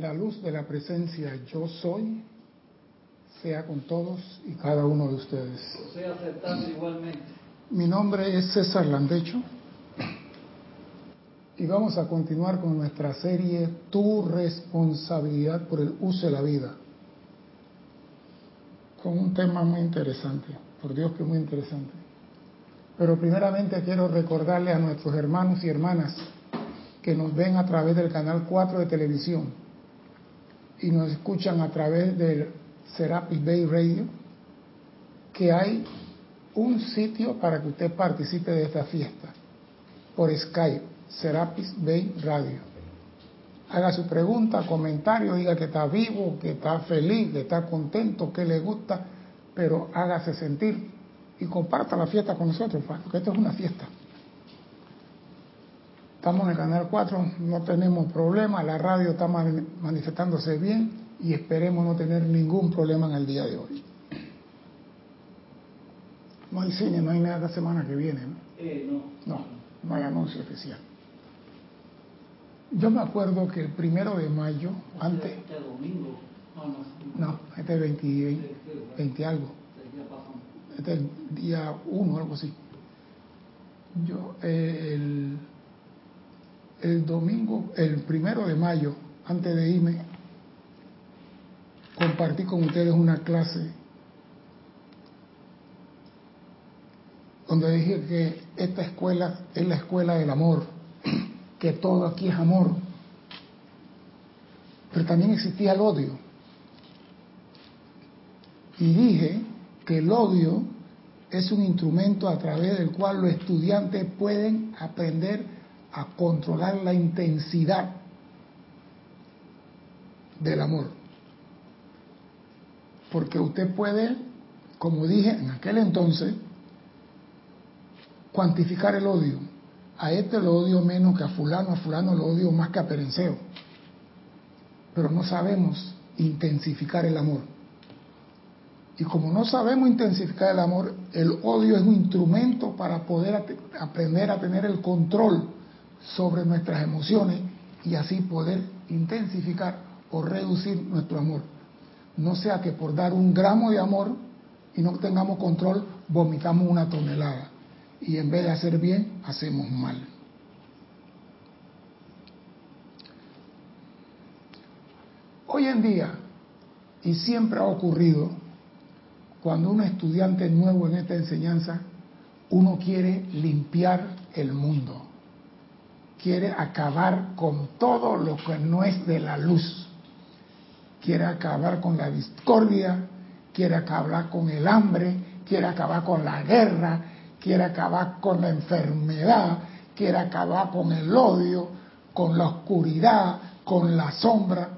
La luz de la presencia yo soy sea con todos y cada uno de ustedes. Igualmente. Mi nombre es César Landecho y vamos a continuar con nuestra serie Tu responsabilidad por el uso de la vida con un tema muy interesante, por Dios que muy interesante. Pero primeramente quiero recordarle a nuestros hermanos y hermanas que nos ven a través del canal 4 de televisión y nos escuchan a través del Serapis Bay Radio, que hay un sitio para que usted participe de esta fiesta por Skype, Serapis Bay Radio. Haga su pregunta, comentario, diga que está vivo, que está feliz, que está contento, que le gusta, pero hágase sentir y comparta la fiesta con nosotros, porque esto es una fiesta. Estamos en el canal 4, no tenemos problema, la radio está manifestándose bien y esperemos no tener ningún problema en el día de hoy. No hay cine, no hay nada la semana que viene, ¿no? Eh, no. No, no hay anuncio oficial. Yo me acuerdo que el primero de mayo, antes... Este domingo. No, no. No, este es 20, 20, algo. Este es el día 1, algo así. Yo, eh, el, el domingo, el primero de mayo, antes de irme, compartí con ustedes una clase donde dije que esta escuela es la escuela del amor, que todo aquí es amor, pero también existía el odio. Y dije que el odio es un instrumento a través del cual los estudiantes pueden aprender a controlar la intensidad del amor. Porque usted puede, como dije en aquel entonces, cuantificar el odio. A este lo odio menos que a fulano, a fulano lo odio más que a Perenceo. Pero no sabemos intensificar el amor. Y como no sabemos intensificar el amor, el odio es un instrumento para poder aprender a tener el control sobre nuestras emociones y así poder intensificar o reducir nuestro amor. No sea que por dar un gramo de amor y no tengamos control, vomitamos una tonelada. Y en vez de hacer bien, hacemos mal. Hoy en día, y siempre ha ocurrido, cuando un estudiante nuevo en esta enseñanza, uno quiere limpiar el mundo, quiere acabar con todo lo que no es de la luz quiere acabar con la discordia, quiere acabar con el hambre, quiere acabar con la guerra, quiere acabar con la enfermedad, quiere acabar con el odio, con la oscuridad, con la sombra.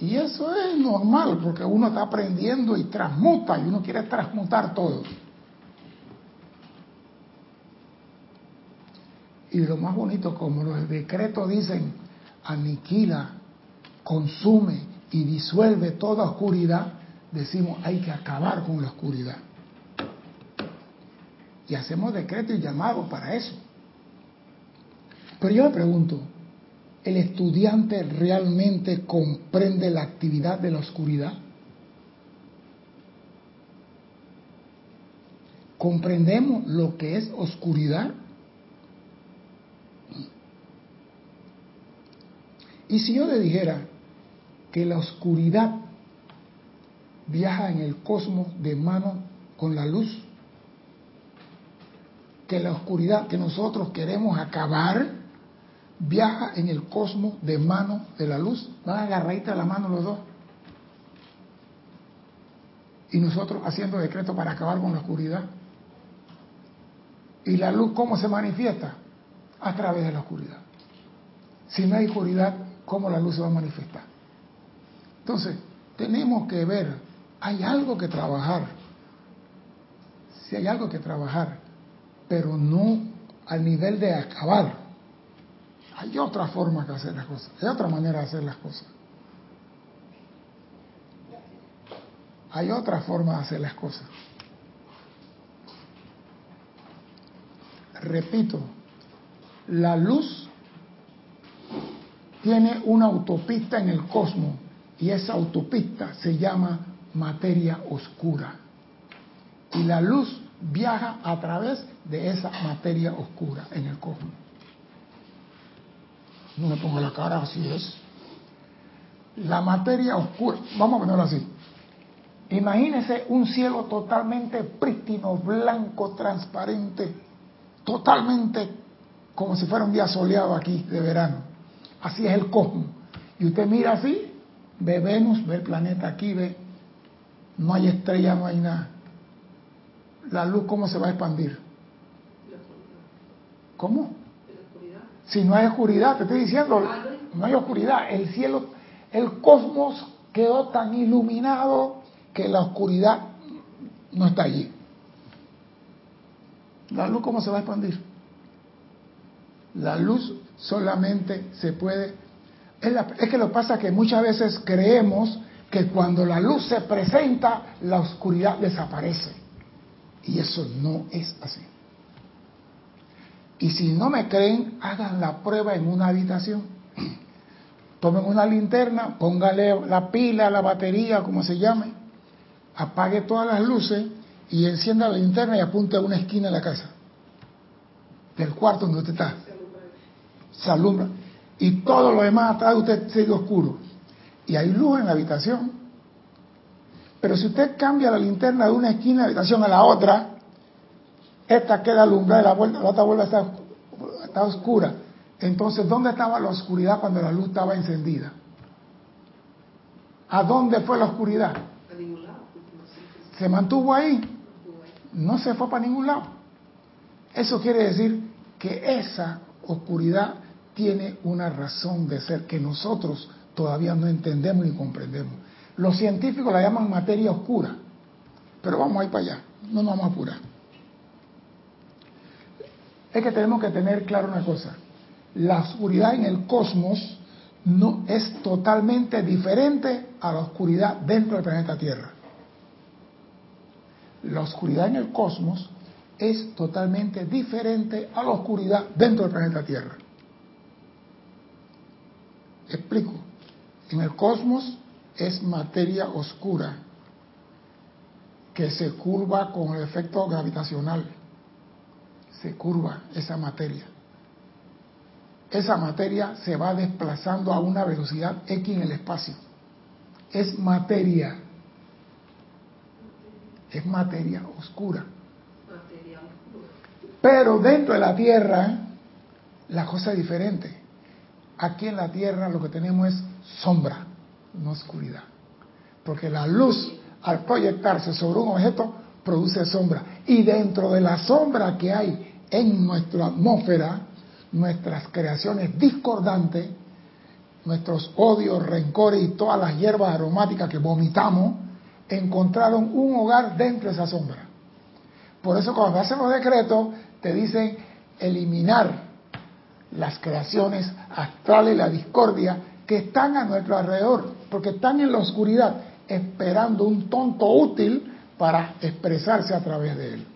Y eso es normal porque uno está aprendiendo y transmuta y uno quiere transmutar todo. Y lo más bonito, como los decretos dicen, aniquila, consume y disuelve toda oscuridad, decimos hay que acabar con la oscuridad. Y hacemos decreto y llamado para eso. Pero yo me pregunto, ¿el estudiante realmente comprende la actividad de la oscuridad? ¿Comprendemos lo que es oscuridad? Y si yo le dijera que la oscuridad viaja en el cosmos de mano con la luz, que la oscuridad que nosotros queremos acabar viaja en el cosmos de mano de la luz, van agarraditos de la mano los dos. Y nosotros haciendo decreto para acabar con la oscuridad. ¿Y la luz cómo se manifiesta? A través de la oscuridad. Si no hay oscuridad, cómo la luz se va a manifestar. Entonces, tenemos que ver, hay algo que trabajar, si hay algo que trabajar, pero no al nivel de acabar. Hay otra forma de hacer las cosas, hay otra manera de hacer las cosas. Hay otra forma de hacer las cosas. Repito, la luz tiene una autopista en el cosmos y esa autopista se llama materia oscura. Y la luz viaja a través de esa materia oscura en el cosmos. No me pongo la cara, así es. La materia oscura, vamos a ponerlo así. Imagínese un cielo totalmente prístino, blanco, transparente, totalmente como si fuera un día soleado aquí de verano. Así es el cosmos. Y usted mira así, ve Venus, ve el planeta aquí, ve, no hay estrella, no hay nada. La luz, ¿cómo se va a expandir? ¿Cómo? Si no hay oscuridad, te estoy diciendo, no hay oscuridad. El cielo, el cosmos quedó tan iluminado que la oscuridad no está allí. ¿La luz cómo se va a expandir? La luz solamente se puede... Es, que lo que pasa que muchas veces creemos que cuando la luz se presenta, la oscuridad desaparece. Y eso no es así. Y si no me creen, hagan la prueba en una habitación. Tomen una linterna, póngale la pila, la batería, como se llame, apague todas las luces y encienda la linterna y apunte a una esquina de la casa, del cuarto donde usted está. Se alumbra. Y todo lo demás atrás de usted sigue oscuro. Y hay luz en la habitación. Pero si usted cambia la linterna de una esquina de la habitación a la otra, esta queda alumbrada y la, vuelta, la otra vuelve a estar está oscura. Entonces, ¿dónde estaba la oscuridad cuando la luz estaba encendida? ¿A dónde fue la oscuridad? ¿Se mantuvo ahí? No se fue para ningún lado. Eso quiere decir que esa oscuridad tiene una razón de ser que nosotros todavía no entendemos ni comprendemos. Los científicos la llaman materia oscura, pero vamos a ir para allá, no nos vamos a apurar. Es que tenemos que tener claro una cosa, la oscuridad en el cosmos no es totalmente diferente a la oscuridad dentro del planeta Tierra la oscuridad en el cosmos es totalmente diferente a la oscuridad dentro del planeta Tierra. Explico. En el cosmos es materia oscura que se curva con el efecto gravitacional. Se curva esa materia. Esa materia se va desplazando a una velocidad X en el espacio. Es materia es materia oscura. Pero dentro de la Tierra la cosa es diferente. Aquí en la Tierra lo que tenemos es sombra, no oscuridad. Porque la luz al proyectarse sobre un objeto produce sombra. Y dentro de la sombra que hay en nuestra atmósfera, nuestras creaciones discordantes, nuestros odios, rencores y todas las hierbas aromáticas que vomitamos, encontraron un hogar dentro de esa sombra. Por eso cuando hacen los decretos te dicen eliminar las creaciones astrales la discordia que están a nuestro alrededor, porque están en la oscuridad esperando un tonto útil para expresarse a través de él.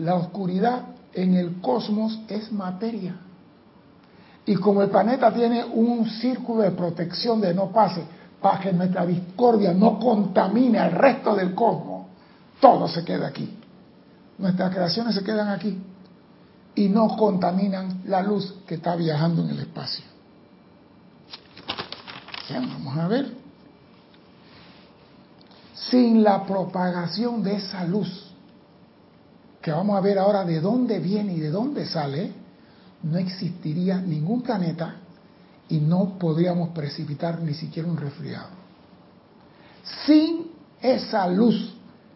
La oscuridad en el cosmos es materia. Y como el planeta tiene un círculo de protección de no pase, para que nuestra discordia no contamine al resto del cosmos, todo se queda aquí. Nuestras creaciones se quedan aquí y no contaminan la luz que está viajando en el espacio. vamos a ver. Sin la propagación de esa luz, que vamos a ver ahora de dónde viene y de dónde sale, no existiría ningún planeta y no podríamos precipitar ni siquiera un resfriado. Sin esa luz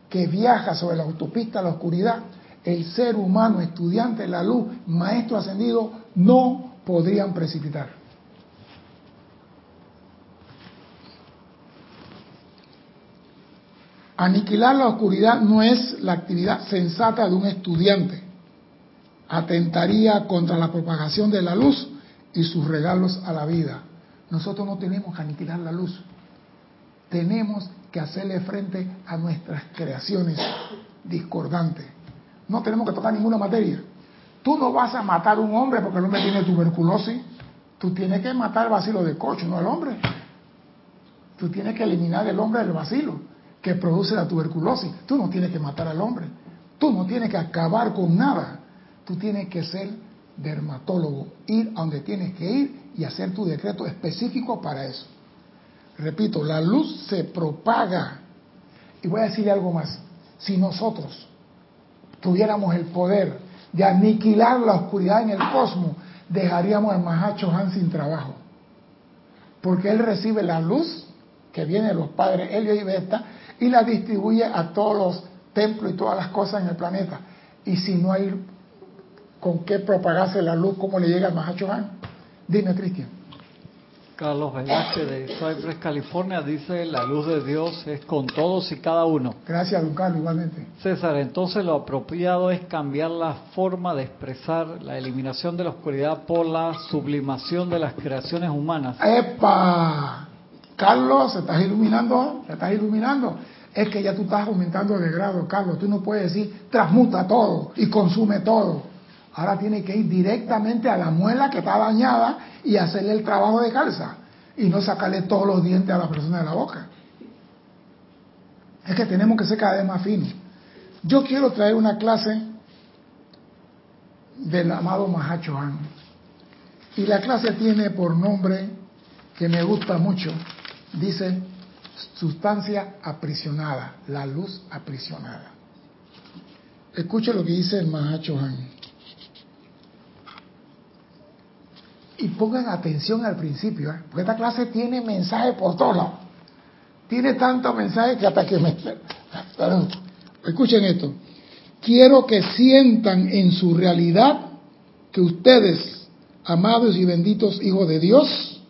que viaja sobre la autopista a la oscuridad, el ser humano, estudiante de la luz, maestro ascendido, no podrían precipitar. Aniquilar la oscuridad no es la actividad sensata de un estudiante atentaría contra la propagación de la luz y sus regalos a la vida. Nosotros no tenemos que aniquilar la luz, tenemos que hacerle frente a nuestras creaciones discordantes. No tenemos que tocar ninguna materia. Tú no vas a matar a un hombre porque el hombre tiene tuberculosis. Tú tienes que matar el vacilo de cocho, no al hombre. Tú tienes que eliminar el hombre del vacilo que produce la tuberculosis. Tú no tienes que matar al hombre. Tú no tienes que acabar con nada. Tú tienes que ser dermatólogo, ir a donde tienes que ir y hacer tu decreto específico para eso. Repito, la luz se propaga. Y voy a decirle algo más. Si nosotros tuviéramos el poder de aniquilar la oscuridad en el cosmos, dejaríamos al Mahacho Han sin trabajo. Porque él recibe la luz que viene de los padres Helio y Beta y la distribuye a todos los templos y todas las cosas en el planeta. Y si no hay con qué propagarse la luz, ¿cómo le llega al Mahacho Han? Dime, Cristian. Carlos Velázquez de Cypress, California, dice, la luz de Dios es con todos y cada uno. Gracias, don Carlos, igualmente. César, entonces lo apropiado es cambiar la forma de expresar la eliminación de la oscuridad por la sublimación de las creaciones humanas. ¡Epa! Carlos, se estás iluminando, se estás iluminando. Es que ya tú estás aumentando de grado, Carlos. Tú no puedes decir, transmuta todo y consume todo. Ahora tiene que ir directamente a la muela que está dañada y hacerle el trabajo de calza y no sacarle todos los dientes a la persona de la boca. Es que tenemos que ser cada vez más finos. Yo quiero traer una clase del amado Mahacho. Y la clase tiene por nombre, que me gusta mucho, dice sustancia aprisionada, la luz aprisionada. Escuche lo que dice el Mahacho Han. Y pongan atención al principio, ¿eh? porque esta clase tiene mensaje por todos lados. Tiene tantos mensajes que hasta que me... escuchen esto. Quiero que sientan en su realidad que ustedes, amados y benditos hijos de Dios,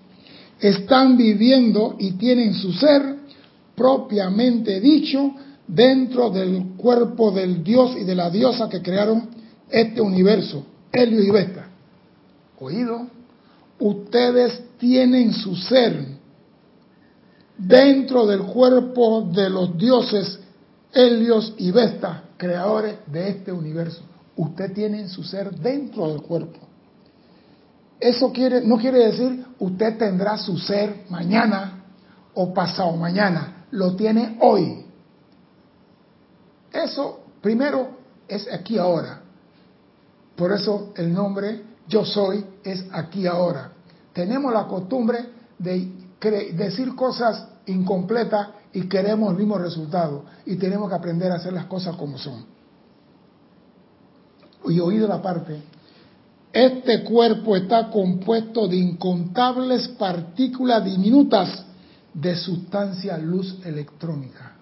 están viviendo y tienen su ser propiamente dicho dentro del cuerpo del Dios y de la diosa que crearon este universo, Helio y Vesta. ¿Oído? Ustedes tienen su ser dentro del cuerpo de los dioses Helios y Vesta, creadores de este universo. Usted tiene su ser dentro del cuerpo. Eso quiere, no quiere decir usted tendrá su ser mañana o pasado mañana. Lo tiene hoy. Eso, primero, es aquí ahora. Por eso el nombre yo soy es aquí ahora. Tenemos la costumbre de decir cosas incompletas y queremos el mismo resultado. Y tenemos que aprender a hacer las cosas como son. Y oído la parte, este cuerpo está compuesto de incontables partículas diminutas de sustancia luz electrónica.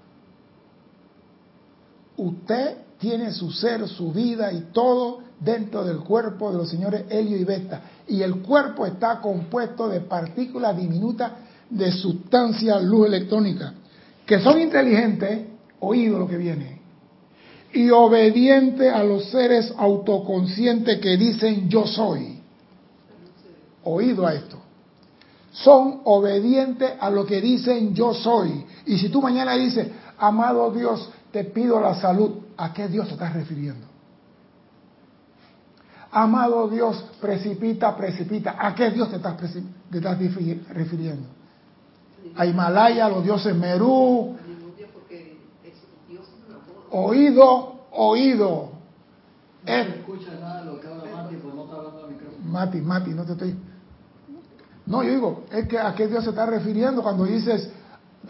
Usted tiene su ser, su vida y todo dentro del cuerpo de los señores Helio y Beta. Y el cuerpo está compuesto de partículas diminutas de sustancia luz electrónica, que son inteligentes, oído lo que viene, y obedientes a los seres autoconscientes que dicen yo soy. Oído a esto. Son obedientes a lo que dicen yo soy. Y si tú mañana dices, amado Dios, te pido la salud, ¿a qué Dios te estás refiriendo? Amado Dios, precipita, precipita. ¿A qué Dios te estás, refiriendo? A Himalaya, a los dioses Merú. Oído, oído. No se escucha nada de lo que habla Mati, pues no está hablando al micrófono. Mati, Mati, no te estoy. No, yo digo, es que a qué Dios se está refiriendo cuando dices,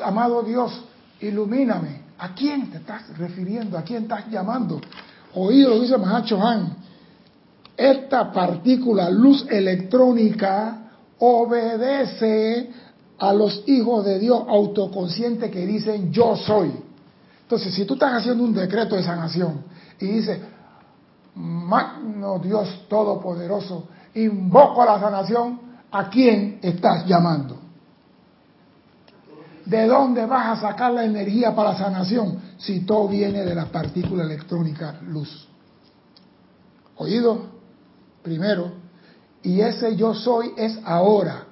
amado Dios, ilumíname. ¿A quién te estás refiriendo? ¿A quién estás llamando? Oído, lo dice Mahacho Han. Esta partícula luz electrónica obedece a los hijos de Dios autoconscientes que dicen yo soy. Entonces, si tú estás haciendo un decreto de sanación y dices, Magno Dios Todopoderoso, invoco a la sanación, ¿a quién estás llamando? ¿De dónde vas a sacar la energía para la sanación si todo viene de la partícula electrónica luz? ¿Oído? Primero, y ese yo soy es ahora,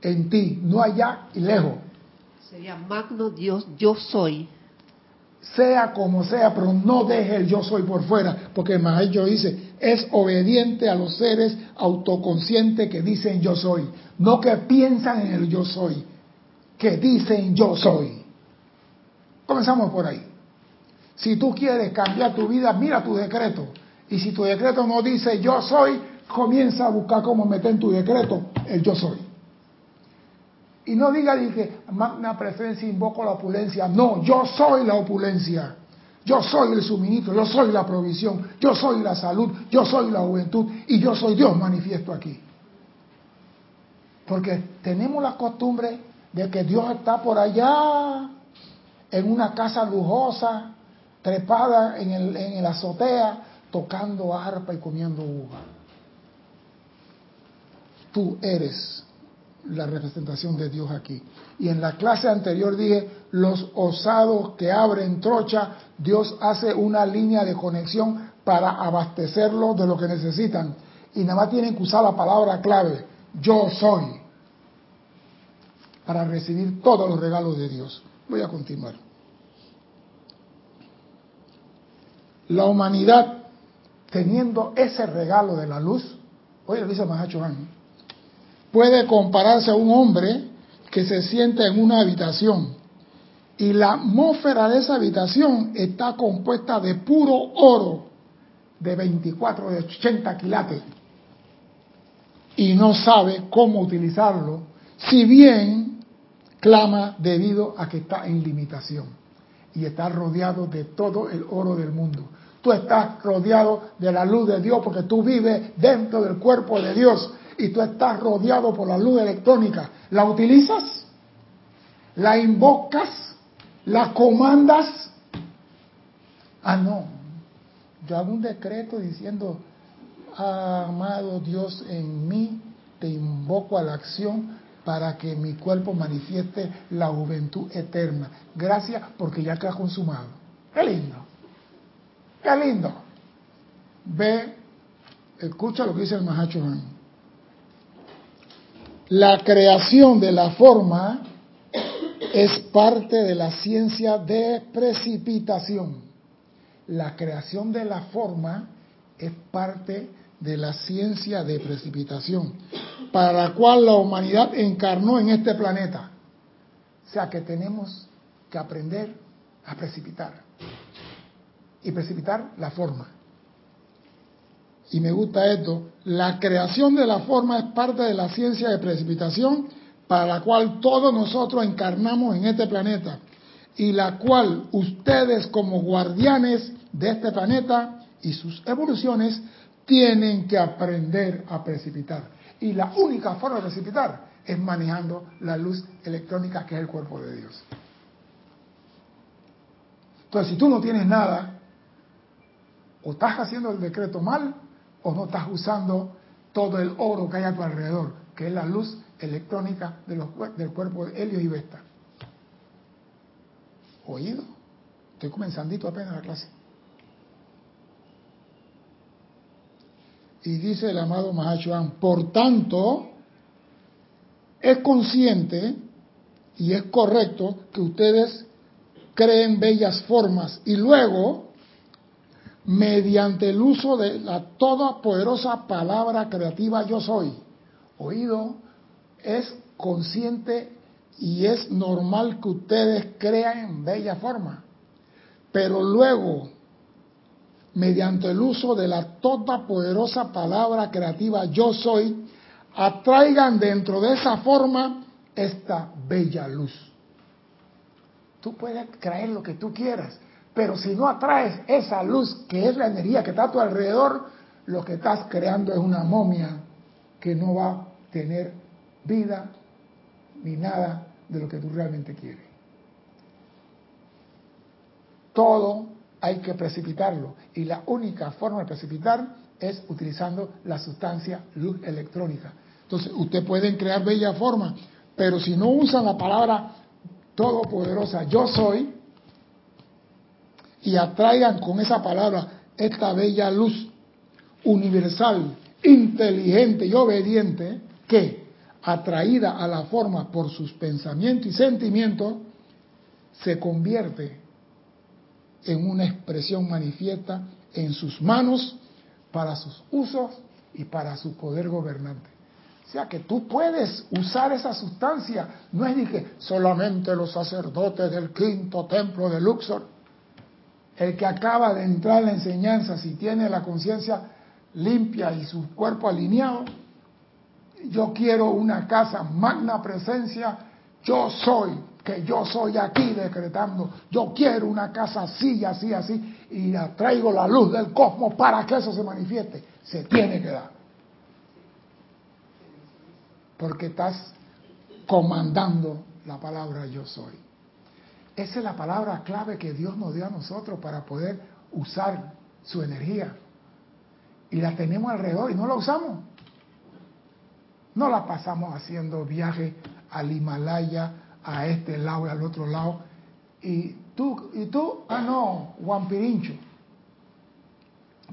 en ti, no allá y lejos. Sería magno Dios, yo soy. sea como sea, pero no deje el yo soy por fuera, porque Maestro dice, es obediente a los seres autoconscientes que dicen yo soy, no que piensan en el yo soy, que dicen yo soy. Comenzamos por ahí. Si tú quieres cambiar tu vida, mira tu decreto. Y si tu decreto no dice yo soy, comienza a buscar cómo meter en tu decreto el yo soy. Y no diga, dije, magna presencia, invoco la opulencia. No, yo soy la opulencia. Yo soy el suministro, yo soy la provisión, yo soy la salud, yo soy la juventud y yo soy Dios manifiesto aquí. Porque tenemos la costumbre de que Dios está por allá, en una casa lujosa, trepada en el, en el azotea, tocando arpa y comiendo uva. Tú eres la representación de Dios aquí. Y en la clase anterior dije, los osados que abren trocha, Dios hace una línea de conexión para abastecerlos de lo que necesitan. Y nada más tienen que usar la palabra clave, yo soy, para recibir todos los regalos de Dios. Voy a continuar. La humanidad, teniendo ese regalo de la luz, oye, lo dice Mahacho puede compararse a un hombre que se siente en una habitación y la atmósfera de esa habitación está compuesta de puro oro de 24, de 80 quilates y no sabe cómo utilizarlo, si bien clama debido a que está en limitación y está rodeado de todo el oro del mundo. Tú estás rodeado de la luz de Dios porque tú vives dentro del cuerpo de Dios y tú estás rodeado por la luz electrónica, ¿la utilizas? ¿La invocas? ¿La comandas? Ah, no. Yo hago un decreto diciendo, amado Dios, en mí te invoco a la acción para que mi cuerpo manifieste la juventud eterna. Gracias porque ya te has consumado. Qué lindo. Qué lindo. Ve, escucha lo que dice el Mahacho la creación de la forma es parte de la ciencia de precipitación. La creación de la forma es parte de la ciencia de precipitación, para la cual la humanidad encarnó en este planeta. O sea que tenemos que aprender a precipitar y precipitar la forma y me gusta esto, la creación de la forma es parte de la ciencia de precipitación para la cual todos nosotros encarnamos en este planeta y la cual ustedes como guardianes de este planeta y sus evoluciones tienen que aprender a precipitar. Y la única forma de precipitar es manejando la luz electrónica que es el cuerpo de Dios. Entonces, si tú no tienes nada, o estás haciendo el decreto mal, o no estás usando todo el oro que hay a tu alrededor, que es la luz electrónica del cuerpo de Helio y Vesta. ¿Oído? Estoy comenzandito apenas la clase. Y dice el amado Mahachuan, por tanto, es consciente y es correcto que ustedes creen bellas formas y luego mediante el uso de la todopoderosa palabra creativa yo soy. Oído, es consciente y es normal que ustedes crean en bella forma. Pero luego, mediante el uso de la todopoderosa palabra creativa yo soy, atraigan dentro de esa forma esta bella luz. Tú puedes creer lo que tú quieras, pero si no atraes esa luz, que es la energía que está a tu alrededor, lo que estás creando es una momia que no va a tener vida ni nada de lo que tú realmente quieres. Todo hay que precipitarlo y la única forma de precipitar es utilizando la sustancia luz electrónica. Entonces, ustedes pueden crear bella forma, pero si no usan la palabra todopoderosa yo soy, y atraigan con esa palabra esta bella luz universal, inteligente y obediente que, atraída a la forma por sus pensamientos y sentimientos, se convierte en una expresión manifiesta en sus manos para sus usos y para su poder gobernante. O sea que tú puedes usar esa sustancia. No es de que solamente los sacerdotes del quinto templo de Luxor, el que acaba de entrar en la enseñanza, si tiene la conciencia limpia y su cuerpo alineado, yo quiero una casa, magna presencia, yo soy, que yo soy aquí decretando, yo quiero una casa así, así, así, y traigo la luz del cosmos para que eso se manifieste. Se tiene que dar. Porque estás comandando la palabra yo soy. Esa es la palabra clave que Dios nos dio a nosotros para poder usar su energía. Y la tenemos alrededor y no la usamos. No la pasamos haciendo viajes al Himalaya, a este lado y al otro lado. Y tú, y tú, ah no, Pirincho.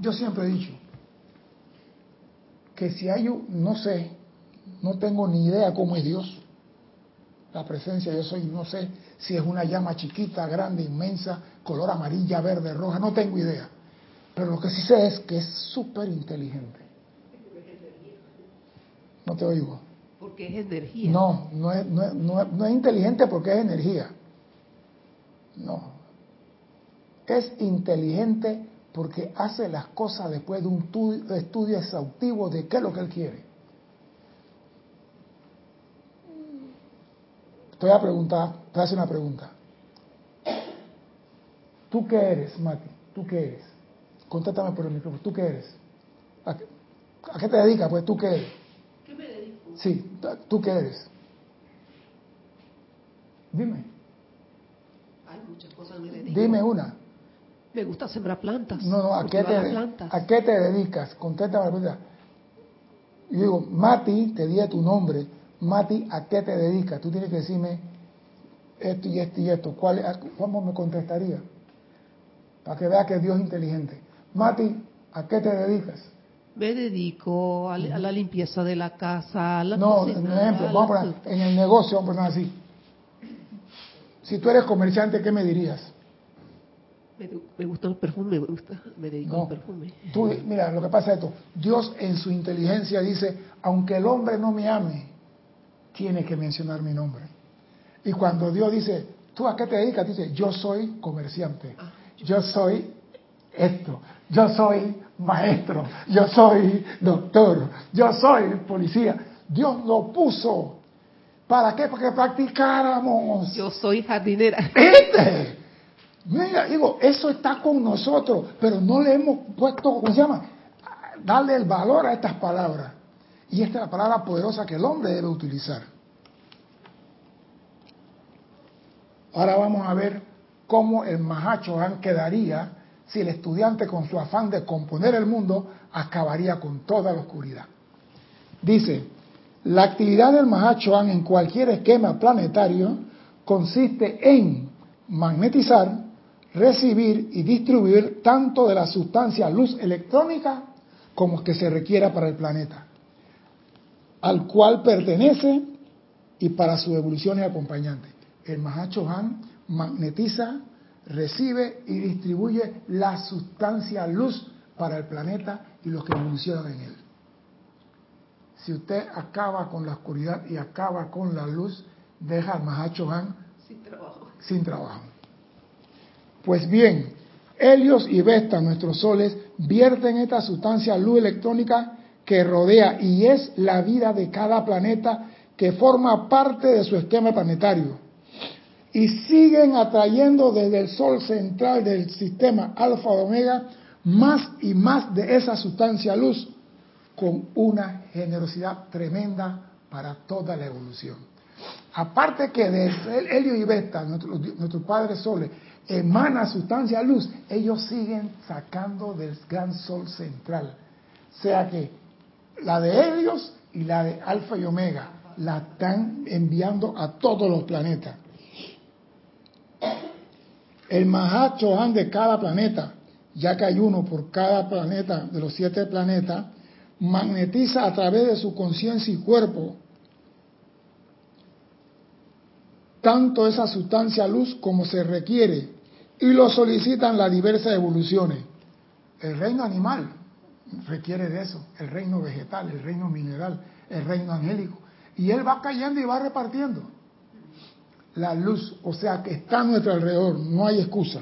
Yo siempre he dicho que si hay no sé, no tengo ni idea cómo es Dios, la presencia yo soy, no sé si es una llama chiquita, grande, inmensa, color amarilla, verde, roja, no tengo idea. Pero lo que sí sé es que es súper inteligente. No te oigo. Porque es energía. No, no es, no, es, inteligente porque es energía. No. Es inteligente porque hace las cosas después de un estudio exhaustivo de qué es lo que él quiere. Te voy a preguntar, te voy a hacer una pregunta. ¿Tú qué eres, Mati? ¿Tú qué eres? Contéstame por el micrófono. ¿Tú qué eres? ¿A qué, te dedicas? Pues tú qué eres. ¿Qué me dedico? Sí, ¿tú qué eres? Dime. Hay muchas cosas que me dedico. Dime una. Me gusta sembrar plantas. No, no, ¿a qué, te, ¿a qué te dedicas? Contéstame la pregunta. Yo digo, Mati, te di tu nombre Mati, ¿a qué te dedicas? Tú tienes que decirme esto y esto y esto. ¿Cuál, ¿Cómo me contestaría? Para que vea que Dios es inteligente. Mati, ¿a qué te dedicas? Me dedico a, la limpieza de la casa, a la No, en ejemplo, vamos a poner, en el negocio, vamos a poner así. Si tú eres comerciante, ¿qué me dirías? Me, gusta el perfume, me gusta, me dedico al perfume. Tú, mira, lo que pasa es esto. Dios en su inteligencia dice, aunque el hombre no me ame, tiene que mencionar mi nombre. Y cuando Dios dice, ¿tú a qué te dedicas? Dice, yo soy comerciante, ah, yo soy esto, yo soy maestro, yo soy doctor, yo soy policía. Dios lo puso. ¿Para qué? Para que practicáramos. Yo soy jardinera. ¿Este? Mira, digo, eso está con nosotros, pero no le hemos puesto, ¿cómo se llama? Darle el valor a estas palabras. Y esta es la palabra poderosa que el hombre debe utilizar. Ahora vamos a ver cómo el Mahachohan quedaría si el estudiante con su afán de componer el mundo acabaría con toda la oscuridad. Dice, la actividad del Mahachohan en cualquier esquema planetario consiste en magnetizar, recibir y distribuir tanto de la sustancia luz electrónica como que se requiera para el planeta al cual pertenece y para su evolución y acompañante. El Mahacho Han magnetiza, recibe y distribuye la sustancia luz para el planeta y los que evolucionan en él. Si usted acaba con la oscuridad y acaba con la luz, deja al Mahacho Han sin trabajo. sin trabajo. Pues bien, Helios y Vesta, nuestros soles, vierten esta sustancia luz electrónica que rodea y es la vida de cada planeta que forma parte de su esquema planetario. Y siguen atrayendo desde el Sol central del sistema Alfa Omega más y más de esa sustancia luz con una generosidad tremenda para toda la evolución. Aparte que de Helio y Beta, nuestros nuestro padres soles, emana sustancia luz, ellos siguen sacando del gran Sol central. O sea que la de Helios y la de Alfa y Omega, la están enviando a todos los planetas. El Mahachohan de cada planeta, ya que hay uno por cada planeta de los siete planetas, magnetiza a través de su conciencia y cuerpo tanto esa sustancia luz como se requiere y lo solicitan las diversas evoluciones. El reino animal requiere de eso, el reino vegetal, el reino mineral, el reino angélico. Y él va cayendo y va repartiendo la luz, o sea que está a nuestro alrededor, no hay excusa.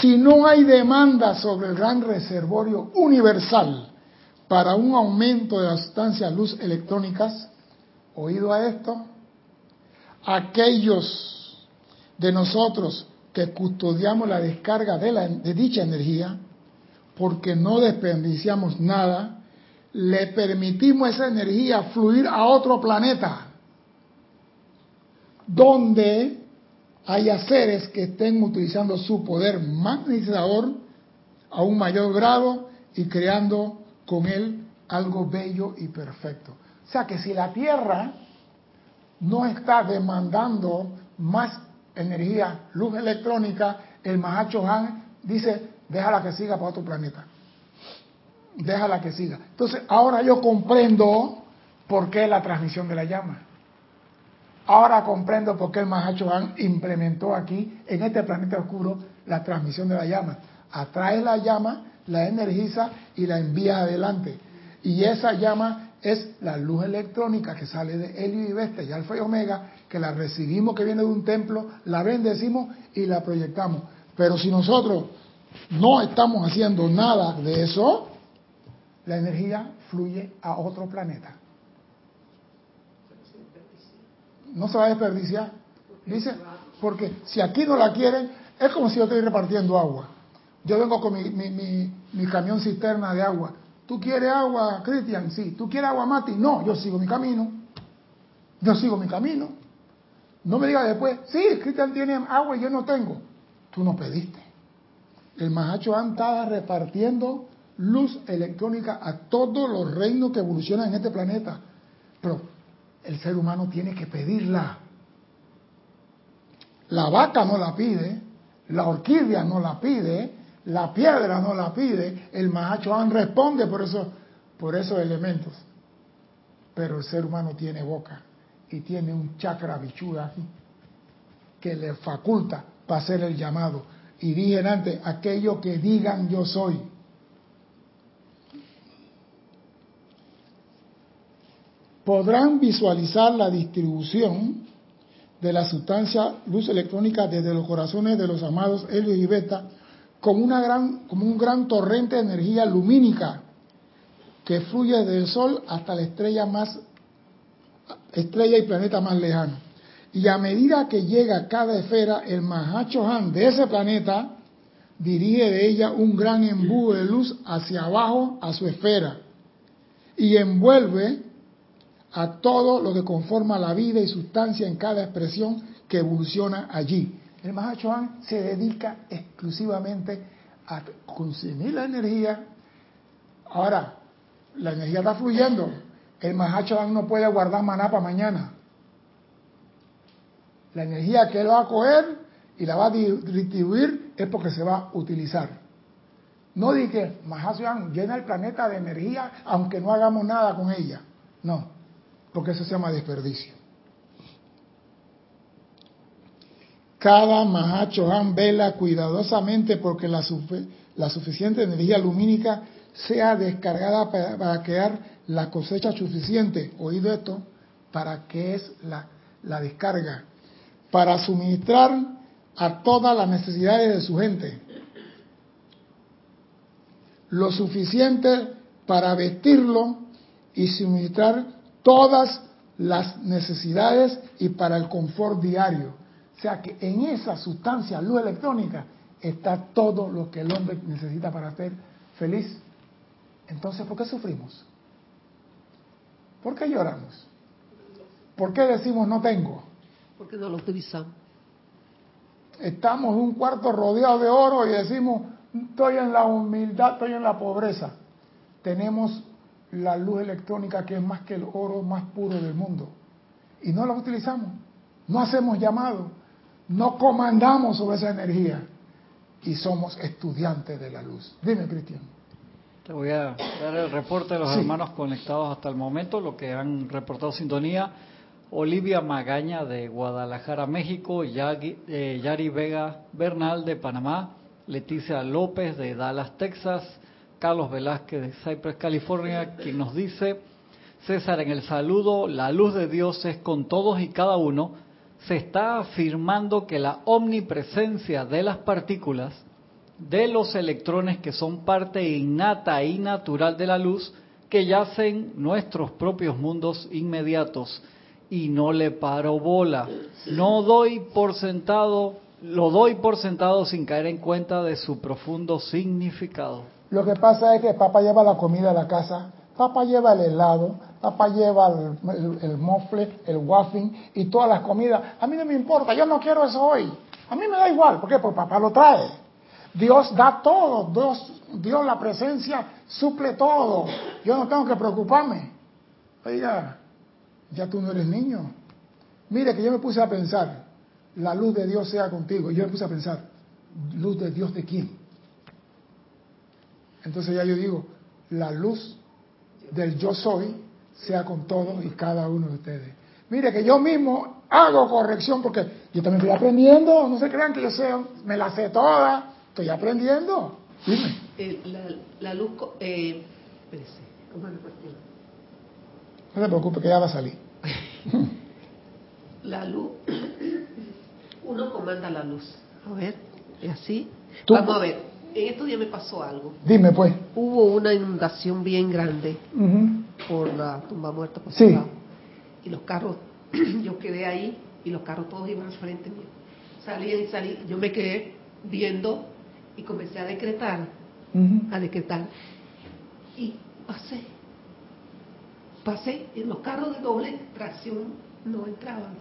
Si no hay demanda sobre el gran reservorio universal para un aumento de la sustancia luz electrónicas, oído a esto, aquellos de nosotros que custodiamos la descarga de, la, de dicha energía, porque no desperdiciamos nada, le permitimos esa energía fluir a otro planeta, donde haya seres que estén utilizando su poder magnetizador a un mayor grado y creando con él algo bello y perfecto. O sea que si la Tierra no está demandando más energía, luz electrónica, el Mahacho Han dice, déjala que siga para otro planeta. Déjala que siga. Entonces, ahora yo comprendo por qué la transmisión de la llama. Ahora comprendo por qué el Mahacho Han implementó aquí, en este planeta oscuro, la transmisión de la llama. Atrae la llama, la energiza y la envía adelante. Y esa llama es la luz electrónica que sale de helio y vesta y alfa y omega, que la recibimos que viene de un templo, la bendecimos y la proyectamos. Pero si nosotros no estamos haciendo nada de eso, la energía fluye a otro planeta. No se va a desperdiciar. Dice, porque si aquí no la quieren, es como si yo estoy repartiendo agua. Yo vengo con mi, mi, mi camión cisterna de agua ¿Tú quieres agua, Cristian? Sí. ¿Tú quieres agua, Mati? No, yo sigo mi camino. Yo sigo mi camino. No me digas después, sí, Cristian tiene agua y yo no tengo. Tú no pediste. El Mahacho estaba repartiendo luz electrónica a todos los reinos que evolucionan en este planeta. Pero el ser humano tiene que pedirla. La vaca no la pide, la orquídea no la pide, la piedra no la pide, el Mahacho responde por, por esos elementos. Pero el ser humano tiene boca y tiene un chakra bichuda aquí que le faculta para hacer el llamado. Y dije antes, aquello que digan yo soy. Podrán visualizar la distribución de la sustancia luz electrónica desde los corazones de los amados Helio y Beta como, una gran, como un gran torrente de energía lumínica que fluye desde el Sol hasta la estrella más estrella y planeta más lejano. Y a medida que llega a cada esfera, el Han de ese planeta dirige de ella un gran embudo de luz hacia abajo a su esfera y envuelve a todo lo que conforma la vida y sustancia en cada expresión que evoluciona allí. El Mahachohan se dedica exclusivamente a consumir la energía. Ahora, la energía está fluyendo. El Mahachohan no puede guardar maná para mañana. La energía que él va a coger y la va a distribuir es porque se va a utilizar. No di que Mahachohan llena el planeta de energía aunque no hagamos nada con ella. No, porque eso se llama desperdicio. Cada Mahachohan vela cuidadosamente porque la, la, suficiente energía lumínica sea descargada para, crear la cosecha suficiente. Oído esto, ¿para qué es la descarga? Para suministrar a todas las necesidades de su gente. Lo suficiente para vestirlo y suministrar todas las necesidades y para el confort diario o sea que en esa sustancia, luz electrónica, está todo lo que el hombre necesita para ser feliz. Entonces, ¿por qué sufrimos? ¿Por qué lloramos? ¿Por qué decimos no tengo? Porque no lo utilizamos. Estamos en un cuarto rodeado de oro y decimos, estoy en la humildad, estoy en la pobreza. Tenemos la luz electrónica que es más que el oro más puro del mundo. Y no la utilizamos. No hacemos llamado no comandamos sobre esa energía y somos estudiantes de la luz. Dime, Cristian. Te voy a dar el reporte de los hermanos conectados hasta el momento, lo que han reportado sintonía. Olivia Magaña de Guadalajara, México, eh, Yari Vega Bernal de Panamá, Leticia López de Dallas, Texas, Carlos Velázquez de Cypress, California, quien nos dice, César, en el saludo, la luz de Dios es con todos y cada uno, se está afirmando que la omnipresencia de las partículas, de los electrones que son parte innata y natural de la luz, que yacen nuestros propios mundos inmediatos, y no le paro bola. No doy por sentado, lo doy por sentado sin caer en cuenta de su profundo significado. Lo que pasa es que papá lleva la comida a la casa, papá lleva el helado, papá lleva el, el, mofle, el waffle y todas las comidas. A mí no me importa, yo no quiero eso hoy. A mí me da igual, ¿por qué? Porque papá lo trae. Dios da todo, Dios, Dios la presencia suple todo. Yo no tengo que preocuparme. Oiga, ya tú no eres niño. Mire que yo me puse a pensar, la luz de Dios sea contigo. Yo me puse a pensar, luz de Dios de quién. Entonces ya yo digo, la luz del yo soy sea con todos y cada uno de ustedes. Mire que yo mismo hago corrección porque yo también estoy aprendiendo, no se crean que yo sé, me la sé toda, estoy aprendiendo. Dime. Eh, la, luz, eh, ¿cómo no se preocupe que ya va a salir. la luz, uno comanda la luz. A ver, ¿es así? Vamos a ver, en estos días me pasó algo. Dime pues. Hubo una inundación bien grande por la tumba muerta. Por sí. Y los carros, yo quedé ahí y los carros todos iban al frente mío. Salían y salí, yo me quedé viendo y comencé a decretar, a decretar. Y pasé pasé los carros de doble tracción no entraban.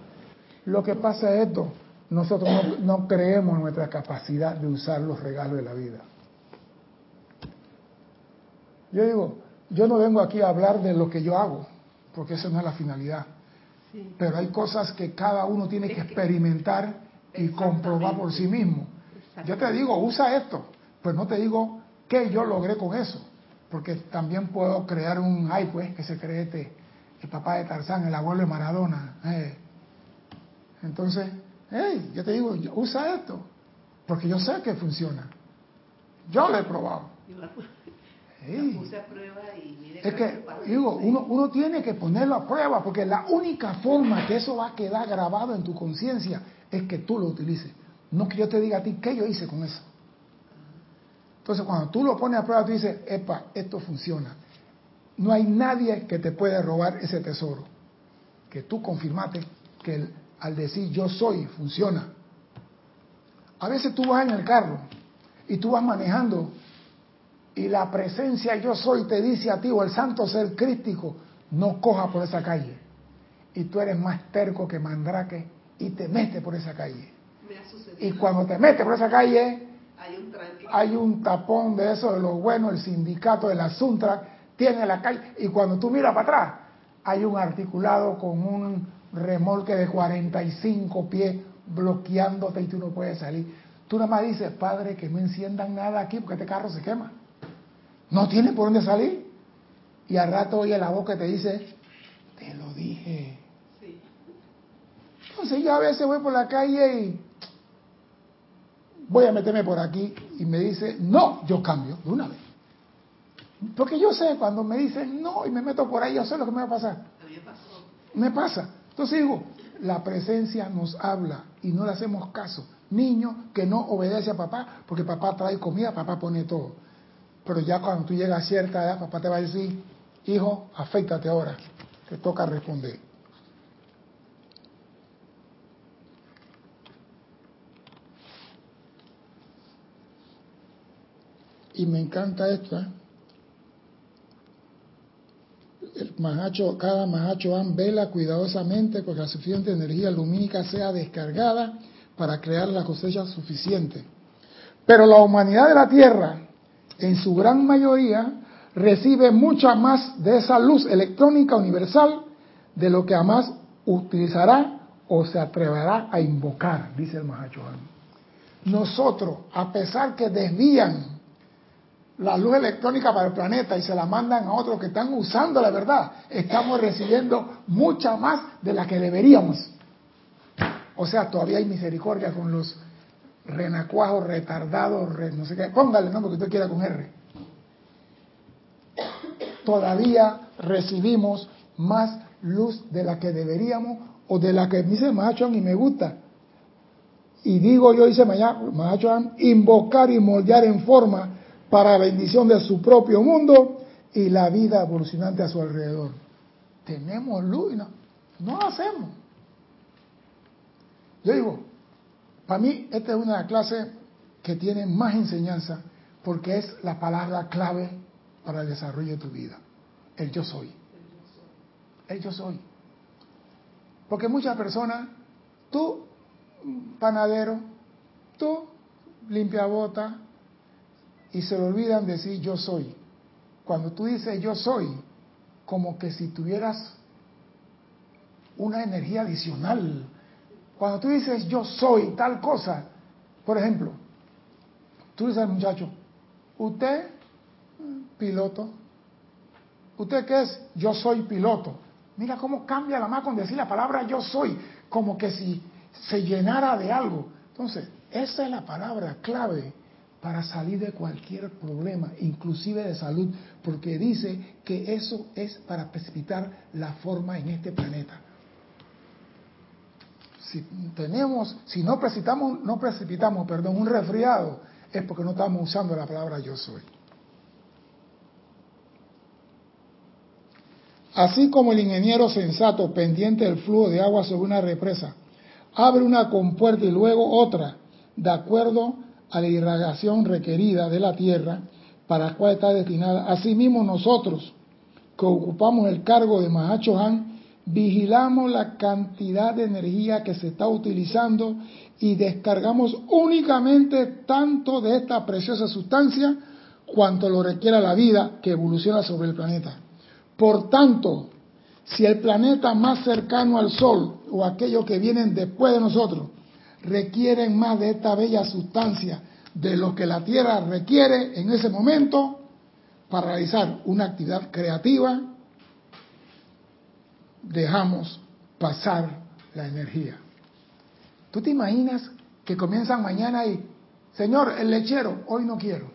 Lo que pasa es esto, nosotros no, creemos en nuestra capacidad de usar los regalos de la vida. Yo digo, yo no vengo aquí a hablar de lo que yo hago, porque esa no es la finalidad. Pero hay cosas que cada uno tiene que experimentar y comprobar por sí mismo. Yo te digo, usa esto, pues no te digo qué yo logré con eso porque también puedo crear un ay pues que se cree este, el papá de Tarzán, el abuelo de Maradona. Eh. Entonces, hey, yo te digo, usa esto, porque yo sé que funciona. Yo lo he probado. es que, digo, uno, uno tiene que ponerlo a prueba, porque la única forma que eso va a quedar grabado en tu conciencia es que tú lo utilices. No que yo te diga a ti qué yo hice con eso. Entonces, cuando tú lo pones a prueba, tú dices, epa, esto funciona. No hay nadie que te pueda robar ese tesoro. Que tú confirmaste que al decir yo soy, funciona. A veces tú vas en el carro y tú vas manejando y la presencia yo soy te dice a ti o el santo ser crístico, no coja por esa calle. Y tú eres más terco que mandrake y te metes por esa calle. y cuando te metes por esa calle, hay un, tapón de eso de lo bueno, el sindicato de la Suntra tiene la calle, y cuando tú miras para atrás, hay un articulado con un remolque de 45 pies bloqueándote y tú no puedes salir. Tú nada más dices, padre, que no enciendan nada aquí porque este carro se quema. No tiene por dónde salir. Y al rato oye la voz que te dice, te lo dije. Entonces yo a veces voy por la calle y voy a meterme por aquí y me dice, no, yo cambio de una vez. Porque yo sé, cuando me dicen no y me meto por ahí, yo sé lo que me va a pasar. Me pasa. Entonces digo, la presencia nos habla y no le hacemos caso. Niño que no obedece a papá, porque papá trae comida, papá pone todo. Pero ya cuando tú llegas a cierta edad, papá te va a decir, hijo, afeítate ahora, te toca responder. Y me encanta esto. ¿eh? El mahacho, cada mahacho vela cuidadosamente porque la suficiente energía lumínica sea descargada para crear la cosecha suficiente. Pero la humanidad de la Tierra, en su gran mayoría, recibe mucha más de esa luz electrónica universal de lo que jamás utilizará o se atreverá a invocar, dice el Mahacho Nosotros, a pesar que desvían la luz electrónica para el planeta y se la mandan a otros que están usando la verdad, estamos recibiendo mucha más de la que deberíamos. O sea, todavía hay misericordia con los renacuajos, retardados, no sé qué, póngale el nombre que usted quiera con R. Todavía recibimos más luz de la que deberíamos o de la que dice Mahachuan y me gusta. Y digo yo, dice Mahachuan, invocar y moldear en forma para bendición de su propio mundo y la vida evolucionante a su alrededor. Tenemos luz y no, no lo hacemos. Yo digo, para mí esta es una clase que tiene más enseñanza porque es la palabra clave para el desarrollo de tu vida. El yo soy. El yo soy. Porque muchas personas, tú, panadero, tú, limpia bota, y se le olvidan decir yo soy. Cuando tú dices yo soy, como que si tuvieras una energía adicional. Cuando tú dices yo soy tal cosa, por ejemplo, tú dices al muchacho, usted piloto, ¿usted qué es? Yo soy piloto. Mira cómo cambia la mano con decir la palabra yo soy, como que si se llenara de algo. Entonces, esa es la palabra clave para salir de cualquier problema, inclusive de salud, porque dice que eso es para precipitar la forma en este planeta. Si tenemos, si no precipitamos, no precipitamos, perdón, un resfriado, es porque no estamos usando la palabra yo soy. Así como el ingeniero sensato pendiente del flujo de agua sobre una represa abre una compuerta y luego otra, de acuerdo a la irradiación requerida de la Tierra para la cual está destinada. Asimismo nosotros, que ocupamos el cargo de Mahacho Han, vigilamos la cantidad de energía que se está utilizando y descargamos únicamente tanto de esta preciosa sustancia cuanto lo requiera la vida que evoluciona sobre el planeta. Por tanto, si el planeta más cercano al Sol o aquellos que vienen después de nosotros requieren más de esta bella sustancia de lo que la Tierra requiere en ese momento para realizar una actividad creativa, dejamos pasar la energía. ¿Tú te imaginas que comienzan mañana y, Señor, el lechero, hoy no quiero.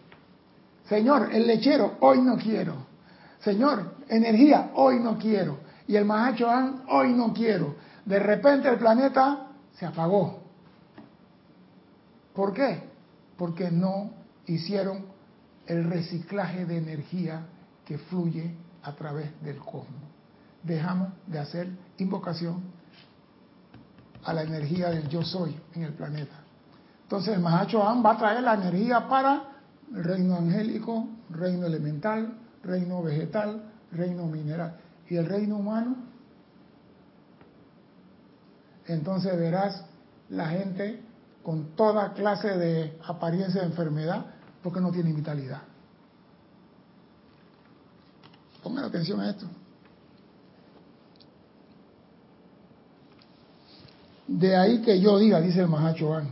Señor, el lechero, hoy no quiero. Señor, energía, hoy no quiero. Y el Mahacho hoy no quiero. De repente el planeta se apagó. ¿Por qué? Porque no hicieron el reciclaje de energía que fluye a través del cosmos. Dejamos de hacer invocación a la energía del yo soy en el planeta. Entonces el Mahacho va a traer la energía para el reino angélico, reino elemental, reino vegetal, reino mineral. ¿Y el reino humano? Entonces verás la gente con toda clase de apariencia de enfermedad porque no tiene vitalidad. Pongan atención a esto. De ahí que yo diga, dice el Mahacho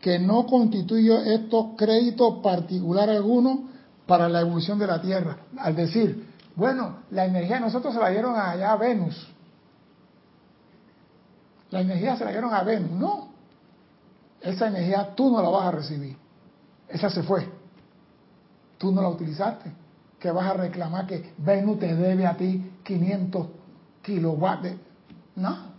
que no constituye esto crédito particular alguno para la evolución de la Tierra. Al decir, bueno, la energía de nosotros se la dieron allá a Venus. La energía se la dieron a Venus. No, esa energía tú no la vas a recibir. Esa se fue. Tú no la utilizaste. Que vas a reclamar que Venus te debe a ti 500 kilowatts de... No.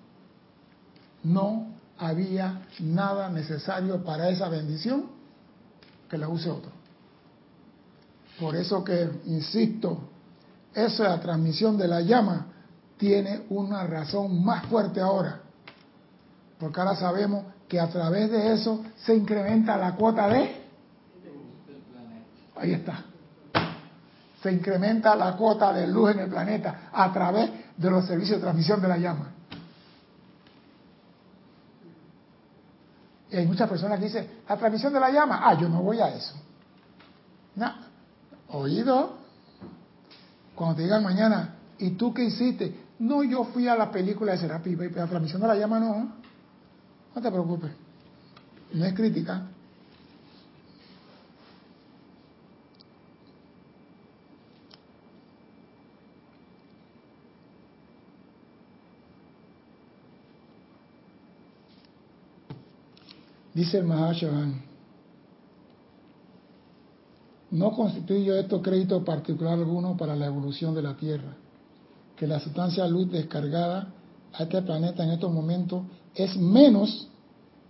No había nada necesario para esa bendición que la use otro. Por eso que, insisto, esa transmisión de la llama tiene una razón más fuerte ahora. Porque ahora sabemos que a través de eso se incrementa la cuota de... Ahí está. Se incrementa la cuota de luz en el planeta a través de los servicios de transmisión de la llama. Y hay muchas personas que dicen, la transmisión de la llama, ah, yo no voy a eso. No, oído. Cuando te digan mañana, ¿y tú qué hiciste? No, yo fui a la película de Serapi, la transmisión de la llama no. No te preocupes. No es crítica. Dice el Mahashohan, no constituyo esto crédito particular alguno para la evolución de la Tierra, que la sustancia luz descargada a este planeta en estos momentos es menos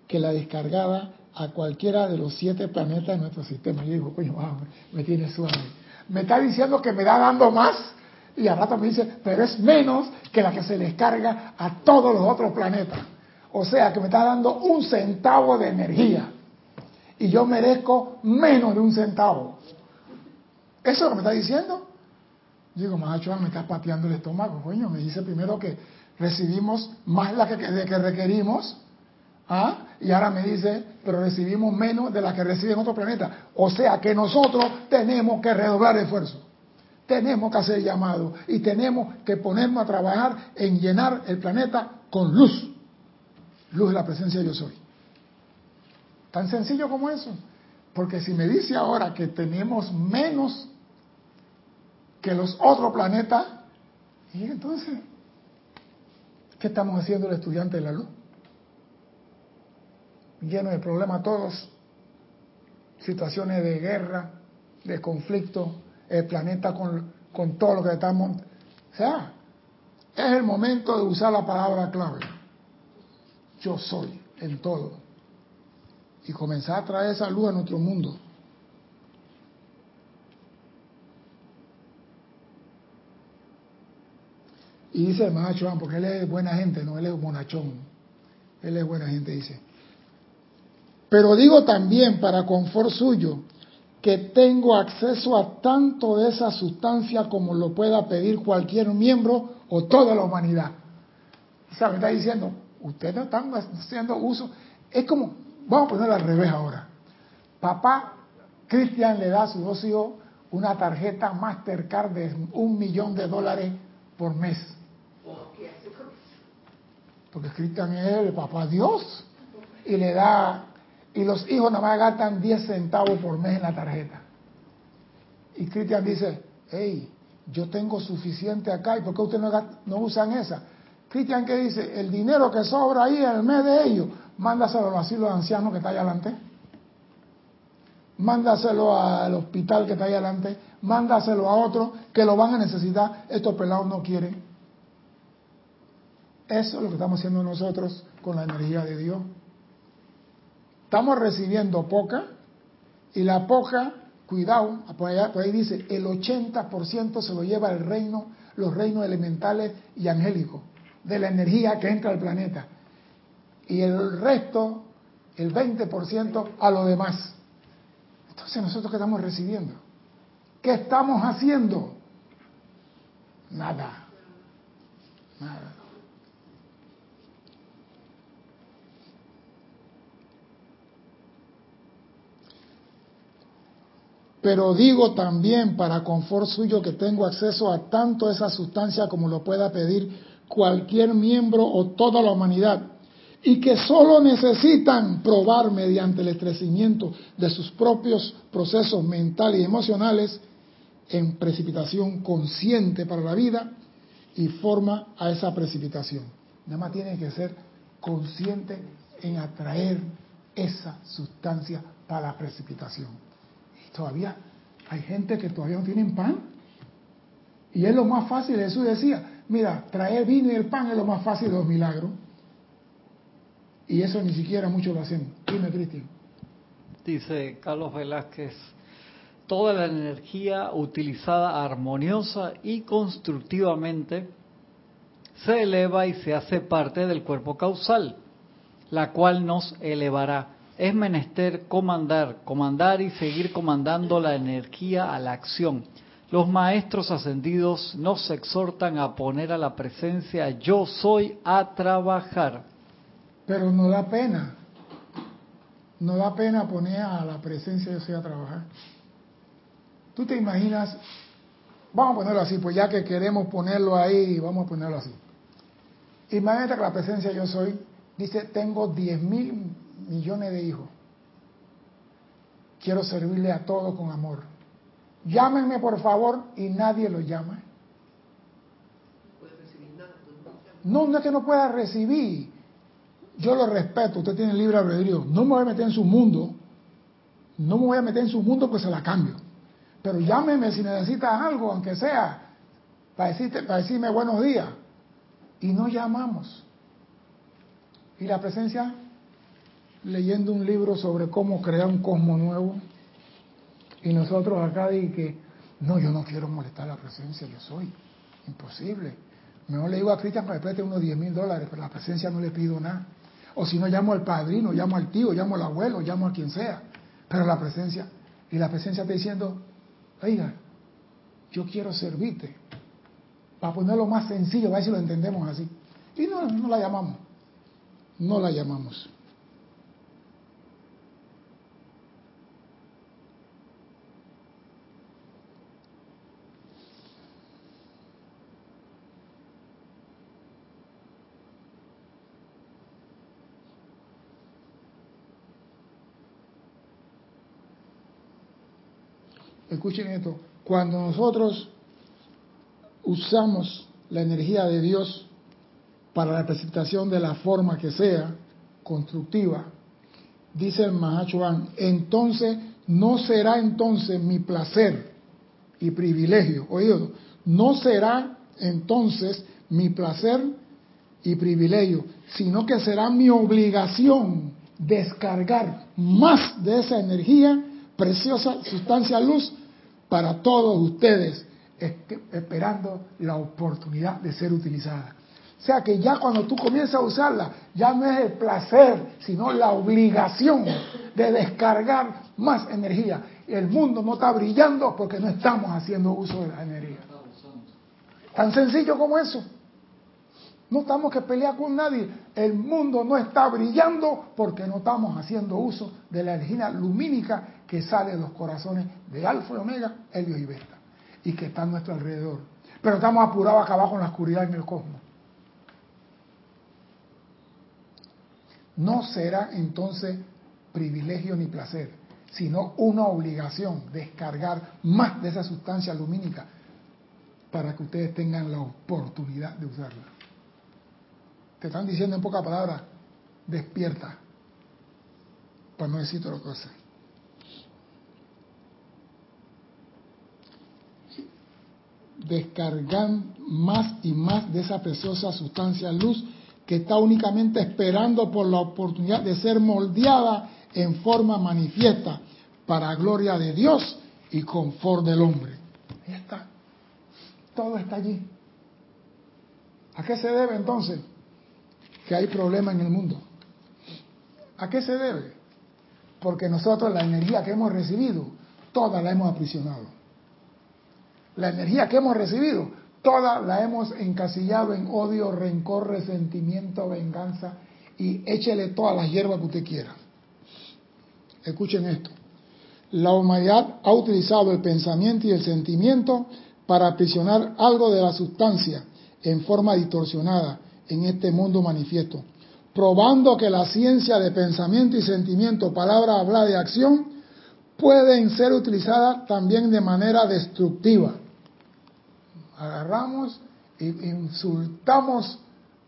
que la descargada a cualquiera de los siete planetas de nuestro sistema. Yo digo, coño, me tiene suave. Me está diciendo que me da dando más y al rato me dice, pero es menos que la que se descarga a todos los otros planetas. O sea, que me está dando un centavo de energía y yo merezco menos de un centavo. ¿Eso es lo que me está diciendo? Digo, macho, me está pateando el estómago, coño. Me dice primero que recibimos más la que, de que requerimos, ¿ah? y ahora me dice, pero recibimos menos de la que reciben otros planetas. O sea que nosotros tenemos que redoblar esfuerzo. Tenemos que hacer llamado y tenemos que ponernos a trabajar en llenar el planeta con luz. Luz de la presencia de yo soy. Tan sencillo como eso. Porque si me dice ahora que tenemos menos que los otros planetas, y entonces, ¿qué estamos haciendo el estudiante de la luz? Lleno de problemas todos, situaciones de guerra, de conflicto, el planeta con, con todo lo que estamos... O sea, es el momento de usar la palabra clave. Yo soy en todo. Y comenzar a traer esa luz a nuestro mundo. Y dice el porque él es buena gente, no, él es bonachón. Él es buena gente, dice. Pero digo también, para confort suyo, que tengo acceso a tanto de esa sustancia como lo pueda pedir cualquier miembro o toda la humanidad. O sea, me está diciendo, ustedes no están haciendo uso. Es como, vamos a ponerlo al revés ahora. Papá Cristian le da a sus dos hijos una tarjeta Mastercard de un millón de dólares por mes. Porque Cristian es el papá Dios y le da y los hijos nada más gastan 10 centavos por mes en la tarjeta. Y Cristian dice, hey, yo tengo suficiente acá, ¿y por qué ustedes no, usan esa? Cristian, ¿qué dice? El dinero que sobra ahí en el mes de ellos, mándaselo a los asilos ancianos que está allá adelante. Mándaselo al hospital que está allá adelante. Mándaselo a otros que lo van a necesitar. Estos pelados no quieren. Eso es lo que estamos haciendo nosotros con la energía de Dios. Estamos recibiendo poca y la poca, cuidado, por, ahí dice, el 80% se lo lleva el reino, los reinos elementales y angélicos, de la energía que entra al planeta. Y el resto, el 20% a lo demás. Entonces nosotros qué estamos recibiendo? ¿Qué estamos haciendo? Nada. Nada. Pero digo también para confort suyo que tengo acceso a tanto esa sustancia como lo pueda pedir cualquier miembro o toda la humanidad y que solo necesitan probar mediante el estrecimiento de sus propios procesos mentales y emocionales en precipitación consciente para la vida y forma a esa precipitación. Nada más tienen que ser conscientes en atraer esa sustancia para la precipitación. Todavía hay gente que todavía no tienen pan. Y es lo más fácil, Jesús decía, mira, traer vino y el pan es lo más fácil de los milagros. Y eso ni siquiera muchos lo hacen. Dime, Cristian. Dice Carlos Velázquez, toda la energía utilizada armoniosa y constructivamente se eleva y se hace parte del cuerpo causal, la cual nos elevará es menester comandar, comandar y seguir comandando la energía a la acción. Los maestros ascendidos nos exhortan a poner a la presencia yo soy a trabajar. Pero no da pena. No da pena poner a la presencia yo soy a trabajar. Tú te imaginas, vamos a ponerlo así, pues ya que queremos ponerlo ahí, vamos a ponerlo así. Imagínate que la presencia yo soy dice, tengo diez mil millones de hijos. Quiero servirle a todos con amor. Llámenme por favor y nadie lo llama. No, no es que no pueda recibir. yo lo respeto, usted tiene libre albedrío, no me voy a meter en su mundo, no me voy a meter en su mundo pues se la cambio. Pero llámeme si necesitas algo, aunque sea, para, decirte, para decirme buenos días. Y no llamamos. Y la presencia, leyendo un libro sobre cómo crear un cosmo nuevo, y nosotros acá dije que, no, yo no quiero molestar la presencia, yo soy. Imposible. Mejor le digo a Cristian que me preste unos 10 mil dólares, pero la presencia no le pido nada. O si no, llamo al padrino, llamo al tío, llamo al abuelo, llamo a quien sea. Pero la presencia, y la presencia está diciendo, oiga, yo quiero servirte. Para ponerlo más sencillo, a ver si lo entendemos así. Y no, no la llamamos. No la llamamos. Escuchen esto, cuando nosotros usamos la energía de Dios para la presentación de la forma que sea constructiva, dice el Mahachuan, entonces no será entonces mi placer y privilegio, oído, no será entonces mi placer y privilegio, sino que será mi obligación descargar más de esa energía, preciosa sustancia luz, para todos ustedes, esperando la oportunidad de ser utilizada. O sea que ya cuando tú comienzas a usarla, ya no es el placer, sino la obligación de descargar más energía. El mundo no está brillando porque no estamos haciendo uso de la energía. Tan sencillo como eso. No estamos que pelear con nadie. El mundo no está brillando porque no estamos haciendo uso de la energía lumínica que sale de los corazones de Alfa y Omega, Helio y Beta, y que está a nuestro alrededor. Pero estamos apurados acá abajo en la oscuridad en el cosmos. No será entonces privilegio ni placer, sino una obligación descargar más de esa sustancia lumínica para que ustedes tengan la oportunidad de usarla. Te están diciendo en pocas palabras, despierta, para no decir otra cosa. Descargan más y más de esa preciosa sustancia luz que está únicamente esperando por la oportunidad de ser moldeada en forma manifiesta para gloria de Dios y confort del hombre. Ahí está. Todo está allí. ¿A qué se debe entonces que hay problema en el mundo? ¿A qué se debe? Porque nosotros la energía que hemos recibido, toda la hemos aprisionado. La energía que hemos recibido, toda la hemos encasillado en odio, rencor, resentimiento, venganza y échele todas las hierbas que usted quiera. Escuchen esto. La humanidad ha utilizado el pensamiento y el sentimiento para aprisionar algo de la sustancia en forma distorsionada en este mundo manifiesto, probando que la ciencia de pensamiento y sentimiento, palabra hablada y acción, pueden ser utilizadas también de manera destructiva agarramos e insultamos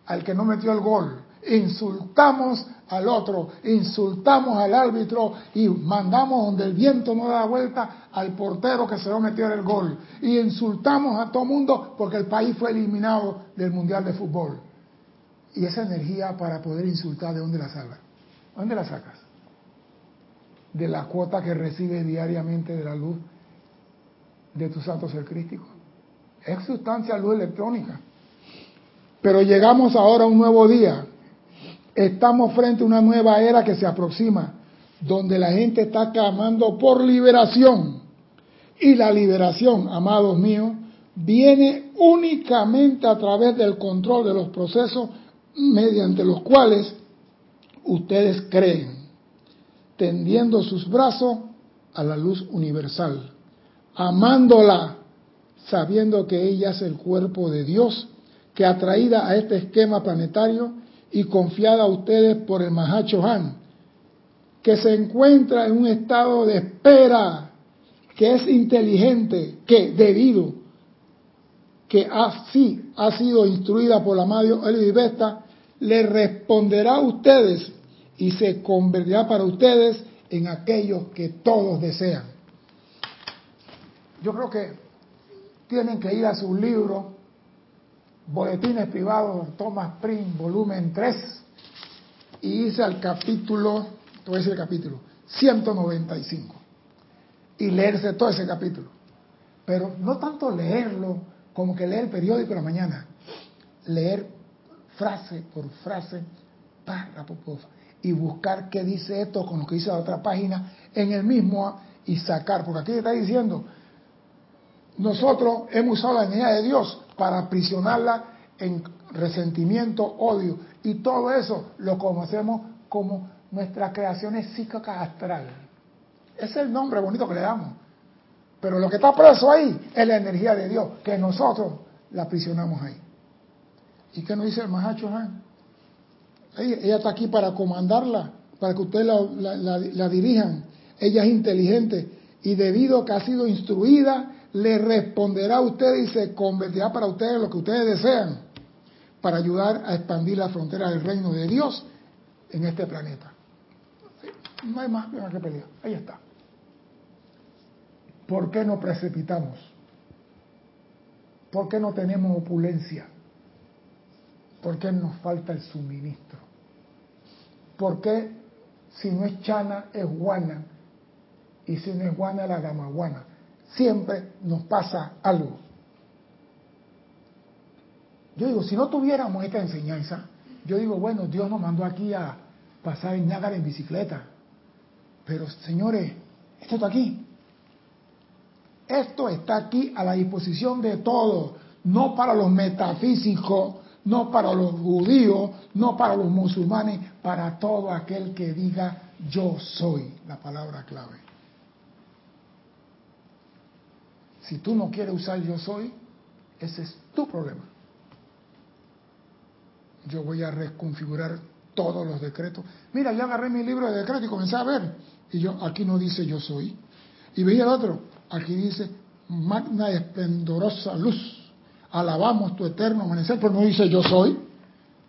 al que no metió el gol, insultamos al otro, insultamos al árbitro y mandamos donde el viento no da vuelta al portero que se lo metió el gol. Y insultamos a todo mundo porque el país fue eliminado del Mundial de Fútbol. Y esa energía para poder insultar, ¿de dónde la sacas? ¿Dónde la sacas? De la cuota que recibes diariamente de la luz de tu santo ser crístico es sustancia luz electrónica. Pero llegamos ahora a un nuevo día. Estamos frente a una nueva era que se aproxima, donde la gente está clamando por liberación. Y la liberación, amados míos, viene únicamente a través del control de los procesos mediante los cuales ustedes creen, tendiendo sus brazos a la luz universal, amándola sabiendo que ella es el cuerpo de Dios, que atraída a este esquema planetario y confiada a ustedes por el Mahacho Han, que se encuentra en un estado de espera, que es inteligente, que debido que así ha sido instruida por la Madre Eli Vesta, le responderá a ustedes y se convertirá para ustedes en aquellos que todos desean. Yo creo que tienen que ir a su libro, Boletines Privados, Thomas Prince, volumen 3, y irse al capítulo, todo ese capítulo, 195, y leerse todo ese capítulo. Pero no tanto leerlo como que leer el periódico de la mañana, leer frase por frase, párrafo por y buscar qué dice esto con lo que dice la otra página en el mismo y sacar, porque aquí está diciendo, nosotros hemos usado la energía de Dios para aprisionarla en resentimiento, odio, y todo eso lo conocemos como nuestra creación psíquica astral. Ese es el nombre bonito que le damos. Pero lo que está preso ahí es la energía de Dios, que nosotros la aprisionamos ahí. ¿Y qué nos dice el Mahacho Ella, está aquí para comandarla, para que ustedes la, dirijan. Ella es inteligente y debido a que ha sido instruida, le responderá a ustedes y se convertirá para ustedes lo que ustedes desean, para ayudar a expandir la frontera del reino de Dios en este planeta. No hay más que pelear. Ahí está. ¿Por qué no precipitamos? ¿Por qué no tenemos opulencia? ¿Por qué nos falta el suministro? ¿Por qué si no es chana es guana? Y si no es guana la guana? Siempre nos pasa algo. Yo digo, si no tuviéramos esta enseñanza, yo digo, bueno, Dios nos mandó aquí a pasar en Ñágara en bicicleta. Pero señores, esto está aquí. Esto está aquí a la disposición de todos, no para los metafísicos, no para los judíos, no para los musulmanes, para todo aquel que diga yo soy, la palabra clave. Si tú no quieres usar yo soy, ese es tu problema. Yo voy a reconfigurar todos los decretos. Mira, yo agarré mi libro de decretos y comencé a ver. Y yo, aquí no dice yo soy. Y veía el otro, aquí dice magna esplendorosa luz alabamos tu eterno amanecer, pero no dice yo soy.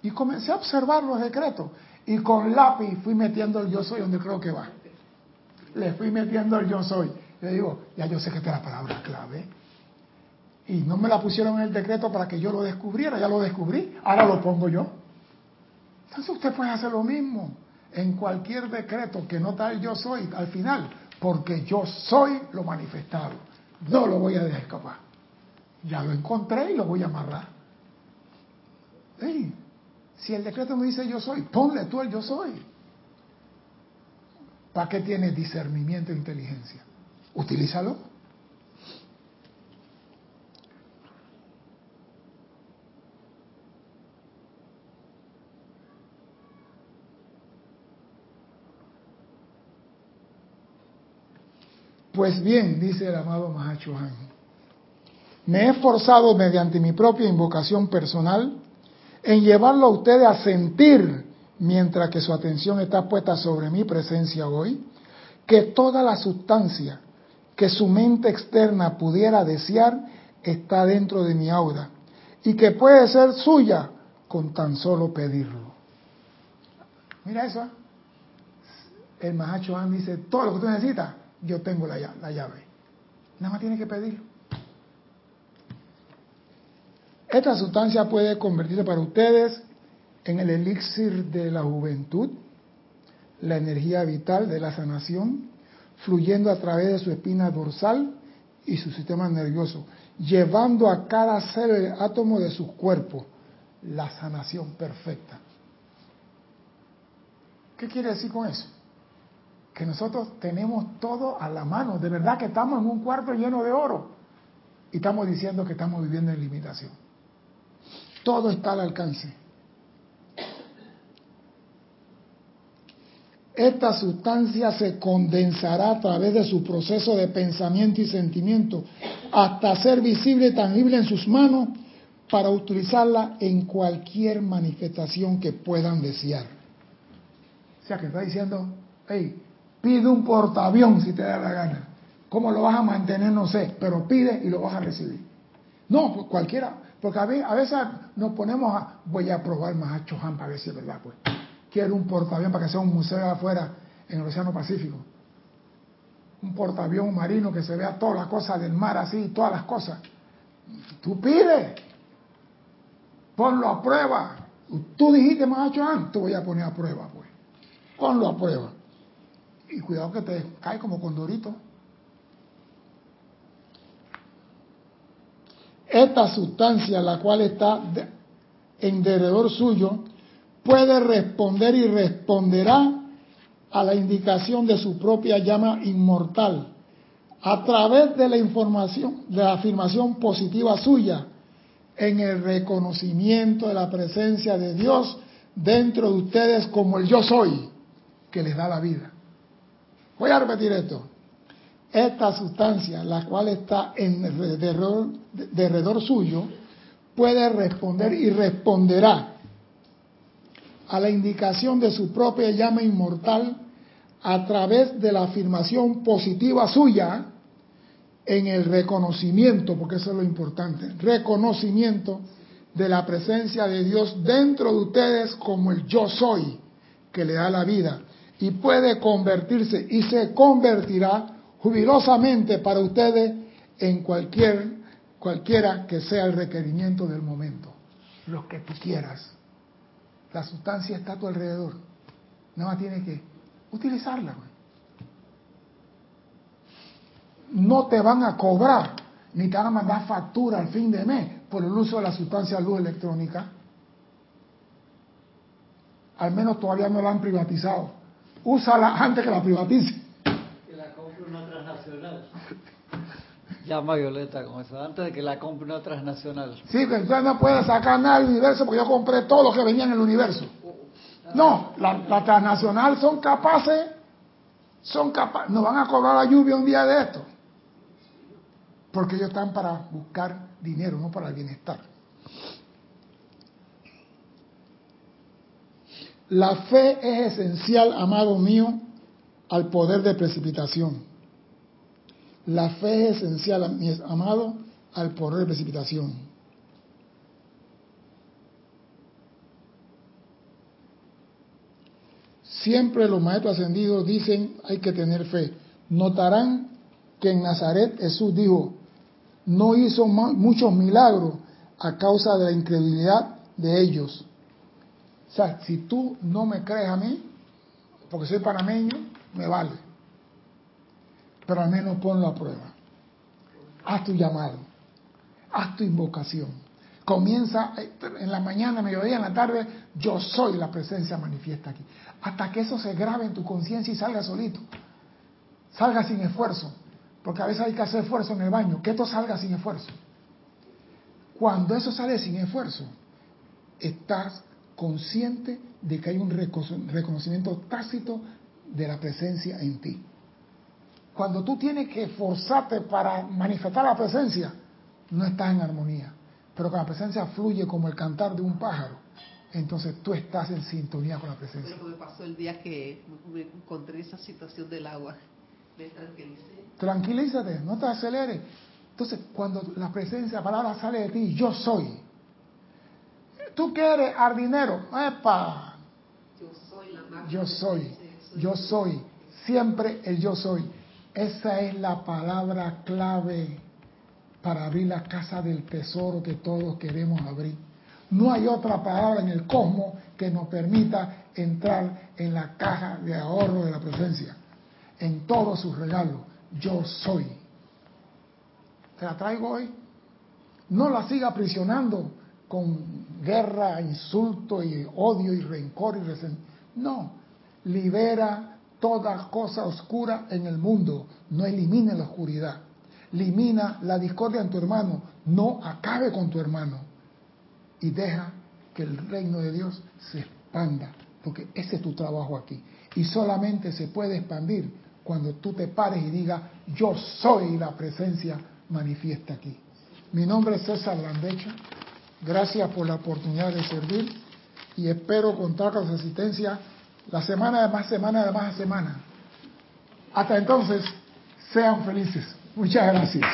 Y comencé a observar los decretos. Y con lápiz fui metiendo el yo soy donde creo que va. Le fui metiendo el yo soy. Le digo, ya yo sé que esta es la palabra clave. Y no me la pusieron en el decreto para que yo lo descubriera, ya lo descubrí, ahora lo pongo yo. Entonces usted puede hacer lo mismo en cualquier decreto que no el yo soy al final, porque yo soy lo manifestado. No lo voy a dejar escapar. Ya lo encontré y lo voy a amarrar. si el decreto me dice yo soy, ponle tú el yo soy. ¿Para qué tienes discernimiento e inteligencia? Utilízalo. Pues bien, dice el amado Mahacho me he esforzado mediante mi propia invocación personal en llevarlo a ustedes a sentir, mientras que su atención está puesta sobre mi presencia hoy, que toda la sustancia que su mente externa pudiera desear está dentro de mi aura y que puede ser suya con tan solo pedirlo. Mira eso. El Mahacho dice, todo lo que tú necesitas, yo tengo la llave. Nada más tiene que pedirlo. Esta sustancia puede convertirse para ustedes en el elixir de la juventud, la energía vital de la sanación, fluyendo a través de su espina dorsal y su sistema nervioso, llevando a cada célula átomo de su cuerpo la sanación perfecta. ¿Qué quiere decir con eso? Que nosotros tenemos todo a la mano, de verdad que estamos en un cuarto lleno de oro y estamos diciendo que estamos viviendo en limitación. Todo está al alcance. Esta sustancia se condensará a través de su proceso de pensamiento y sentimiento hasta ser visible y tangible en sus manos para utilizarla en cualquier manifestación que puedan desear. O sea que está diciendo, hey, pide un portaavión si te da la gana. ¿Cómo lo vas a mantener? No sé, pero pide y lo vas a recibir. No, pues cualquiera, porque a veces, nos ponemos a, voy a probar más a Chohan para ver si es verdad, pues. Quiero un portaavión para que sea un museo afuera en el Océano Pacífico. Un portaavión marino que se vea todas las cosas del mar así, todas las cosas. Tú pide, ponlo a prueba. Tú dijiste más a Chohan, te voy a poner a prueba, pues. Ponlo a prueba. Y cuidado que te cae como condorito. Esta sustancia, la cual está en derredor suyo, puede responder y responderá a la indicación de su propia llama inmortal a través de la información, de la afirmación positiva suya en el reconocimiento de la presencia de Dios dentro de ustedes como el yo soy que les da la vida. Voy a repetir esto. Esta sustancia, la cual está en derredor, suyo, puede responder y responderá a la indicación de su propia llama inmortal a través de la afirmación positiva suya en el reconocimiento, porque eso es lo importante, reconocimiento de la presencia de Dios dentro de ustedes como el yo soy que le da la vida y puede convertirse y se convertirá jubilosamente para ustedes en cualquier cualquiera que sea el requerimiento del momento, lo que tú quieras. La sustancia está a tu alrededor. Nada más tienes que utilizarla. No te van a cobrar ni te van a mandar factura al fin de mes por el uso de la sustancia luz electrónica. Al menos todavía no la han privatizado. Úsala antes que la privatice. Llama Violeta con eso, antes de que la compre una transnacional. Sí, pero usted no puede sacar nada del universo porque yo compré todo lo que venía en el universo. No, la, transnacional son capaces, son capaces, nos van a cobrar la lluvia un día de esto. Porque ellos están para buscar dinero, no para el bienestar. La fe es esencial, amado mío, al poder de precipitación. La fe es esencial, mi amado, al poder de precipitación. Siempre los maestros ascendidos dicen hay que tener fe. Notarán que en Nazaret Jesús dijo, no hizo muchos milagros a causa de la incredulidad de ellos. O sea, si tú no me crees a mí, porque soy panameño, me vale pero al menos ponlo a prueba. Haz tu llamado, haz tu invocación. Comienza eh, en la mañana, mediodía, en la tarde, yo soy la presencia manifiesta aquí. Hasta que eso se grabe en tu conciencia y salga solito. Salga sin esfuerzo. Porque a veces hay que hacer esfuerzo en el baño. Que esto salga sin esfuerzo. Cuando eso sale sin esfuerzo, estás consciente de que hay un reconocimiento tácito de la presencia en ti. Cuando tú tienes que esforzarte para manifestar la presencia, no estás en armonía. Pero cuando la presencia fluye como el cantar de un pájaro, entonces tú estás en sintonía con la presencia. Pero me pasó el día que me encontré esa situación del agua. Me tranquilicé. Tranquilízate, no te aceleres. Entonces, cuando la presencia, la palabra sale de ti, yo soy. Tú quieres ardinero, ¡epa! Yo soy la Yo soy, yo soy, siempre el yo soy. Esa es la palabra clave para abrir la casa del tesoro que todos queremos abrir. No hay otra palabra en el cosmos que nos permita entrar en la caja de ahorro de la presencia, en todos sus regalos. Yo soy. Te la traigo hoy. No la siga aprisionando con guerra, insulto y odio y rencor y resentimiento. No, libera toda cosa oscura en el mundo. No elimine la oscuridad. Elimina la discordia en tu hermano. No acabe con tu hermano. Y deja que el reino de Dios se expanda. Porque ese es tu trabajo aquí. Y solamente se puede expandir cuando tú te pares y digas, yo soy la presencia manifiesta aquí. Mi nombre es César Landecho. Gracias por la oportunidad de servir y espero contar con su asistencia la semana de más semana de más semana. Hasta entonces, sean felices. Muchas gracias.